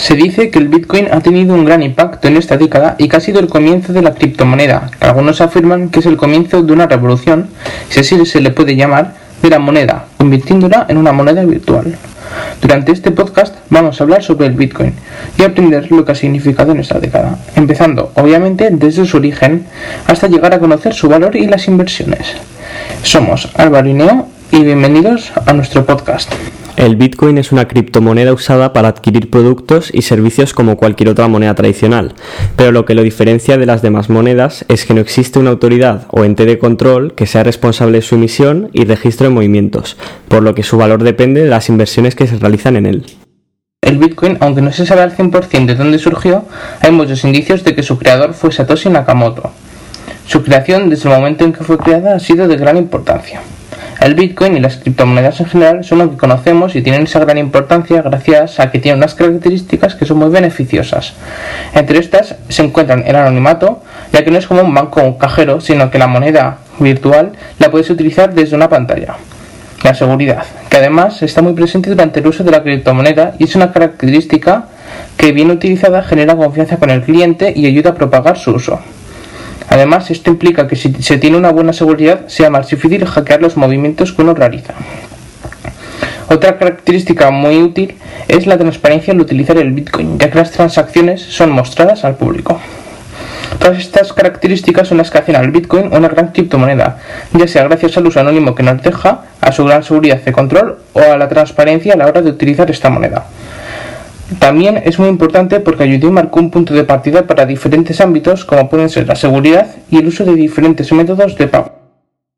Se dice que el Bitcoin ha tenido un gran impacto en esta década y que ha sido el comienzo de la criptomoneda. Algunos afirman que es el comienzo de una revolución, si así se le puede llamar, de la moneda, convirtiéndola en una moneda virtual. Durante este podcast vamos a hablar sobre el Bitcoin y aprender lo que ha significado en esta década, empezando obviamente desde su origen hasta llegar a conocer su valor y las inversiones. Somos Álvaro y Neo y bienvenidos a nuestro podcast. El Bitcoin es una criptomoneda usada para adquirir productos y servicios como cualquier otra moneda tradicional, pero lo que lo diferencia de las demás monedas es que no existe una autoridad o ente de control que sea responsable de su emisión y registro de movimientos, por lo que su valor depende de las inversiones que se realizan en él. El Bitcoin, aunque no se sabe al 100% de dónde surgió, hay muchos indicios de que su creador fue Satoshi Nakamoto. Su creación desde el momento en que fue creada ha sido de gran importancia. El Bitcoin y las criptomonedas en general son lo que conocemos y tienen esa gran importancia gracias a que tienen unas características que son muy beneficiosas. Entre estas se encuentran el anonimato, ya que no es como un banco o un cajero, sino que la moneda virtual la puedes utilizar desde una pantalla. La seguridad, que además está muy presente durante el uso de la criptomoneda y es una característica que bien utilizada genera confianza con el cliente y ayuda a propagar su uso. Además, esto implica que si se tiene una buena seguridad, sea más difícil hackear los movimientos que uno realiza. Otra característica muy útil es la transparencia al utilizar el Bitcoin, ya que las transacciones son mostradas al público. Todas estas características son las que hacen al Bitcoin una gran criptomoneda, ya sea gracias al uso anónimo que nos deja, a su gran seguridad de control o a la transparencia a la hora de utilizar esta moneda. También es muy importante porque ayudó y marcó un punto de partida para diferentes ámbitos como pueden ser la seguridad y el uso de diferentes métodos de pago.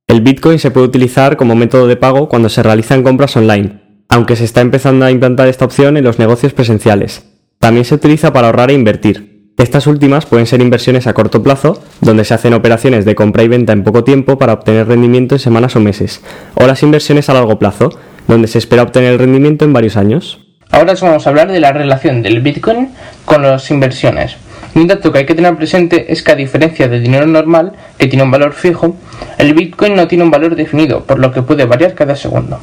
El Bitcoin se puede utilizar como método de pago cuando se realizan compras online, aunque se está empezando a implantar esta opción en los negocios presenciales. También se utiliza para ahorrar e invertir. Estas últimas pueden ser inversiones a corto plazo, donde se hacen operaciones de compra y venta en poco tiempo para obtener rendimiento en semanas o meses, o las inversiones a largo plazo, donde se espera obtener el rendimiento en varios años. Ahora os vamos a hablar de la relación del Bitcoin con las inversiones. Un dato que hay que tener presente es que a diferencia del dinero normal, que tiene un valor fijo, el Bitcoin no tiene un valor definido, por lo que puede variar cada segundo.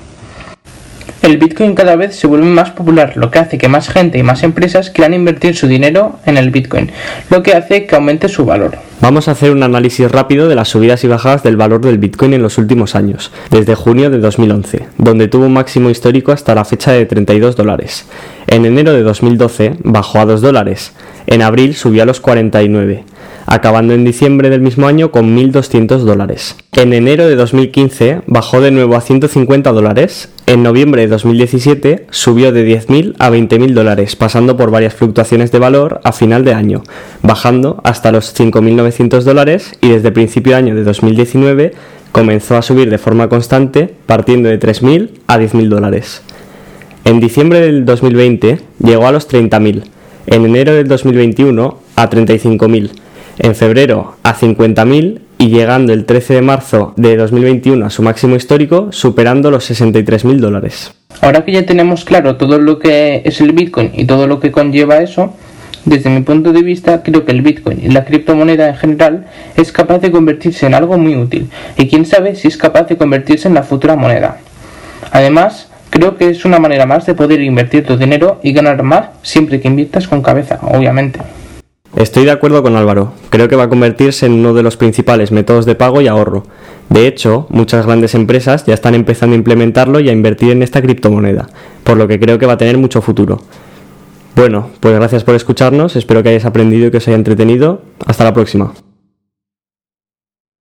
El Bitcoin cada vez se vuelve más popular, lo que hace que más gente y más empresas quieran invertir su dinero en el Bitcoin, lo que hace que aumente su valor. Vamos a hacer un análisis rápido de las subidas y bajadas del valor del Bitcoin en los últimos años, desde junio de 2011, donde tuvo un máximo histórico hasta la fecha de 32 dólares. En enero de 2012 bajó a 2 dólares, en abril subió a los 49 acabando en diciembre del mismo año con 1.200 dólares. En enero de 2015 bajó de nuevo a 150 dólares, en noviembre de 2017 subió de 10.000 a 20.000 dólares, pasando por varias fluctuaciones de valor a final de año, bajando hasta los 5.900 dólares y desde principio de año de 2019 comenzó a subir de forma constante, partiendo de 3.000 a 10.000 dólares. En diciembre del 2020 llegó a los 30.000, en enero del 2021 a 35.000, en febrero a 50.000 y llegando el 13 de marzo de 2021 a su máximo histórico, superando los 63.000 dólares. Ahora que ya tenemos claro todo lo que es el Bitcoin y todo lo que conlleva eso, desde mi punto de vista creo que el Bitcoin y la criptomoneda en general es capaz de convertirse en algo muy útil y quién sabe si es capaz de convertirse en la futura moneda. Además, creo que es una manera más de poder invertir tu dinero y ganar más siempre que inviertas con cabeza, obviamente. Estoy de acuerdo con Álvaro. Creo que va a convertirse en uno de los principales métodos de pago y ahorro. De hecho, muchas grandes empresas ya están empezando a implementarlo y a invertir en esta criptomoneda, por lo que creo que va a tener mucho futuro. Bueno, pues gracias por escucharnos, espero que hayáis aprendido y que os haya entretenido. Hasta la próxima.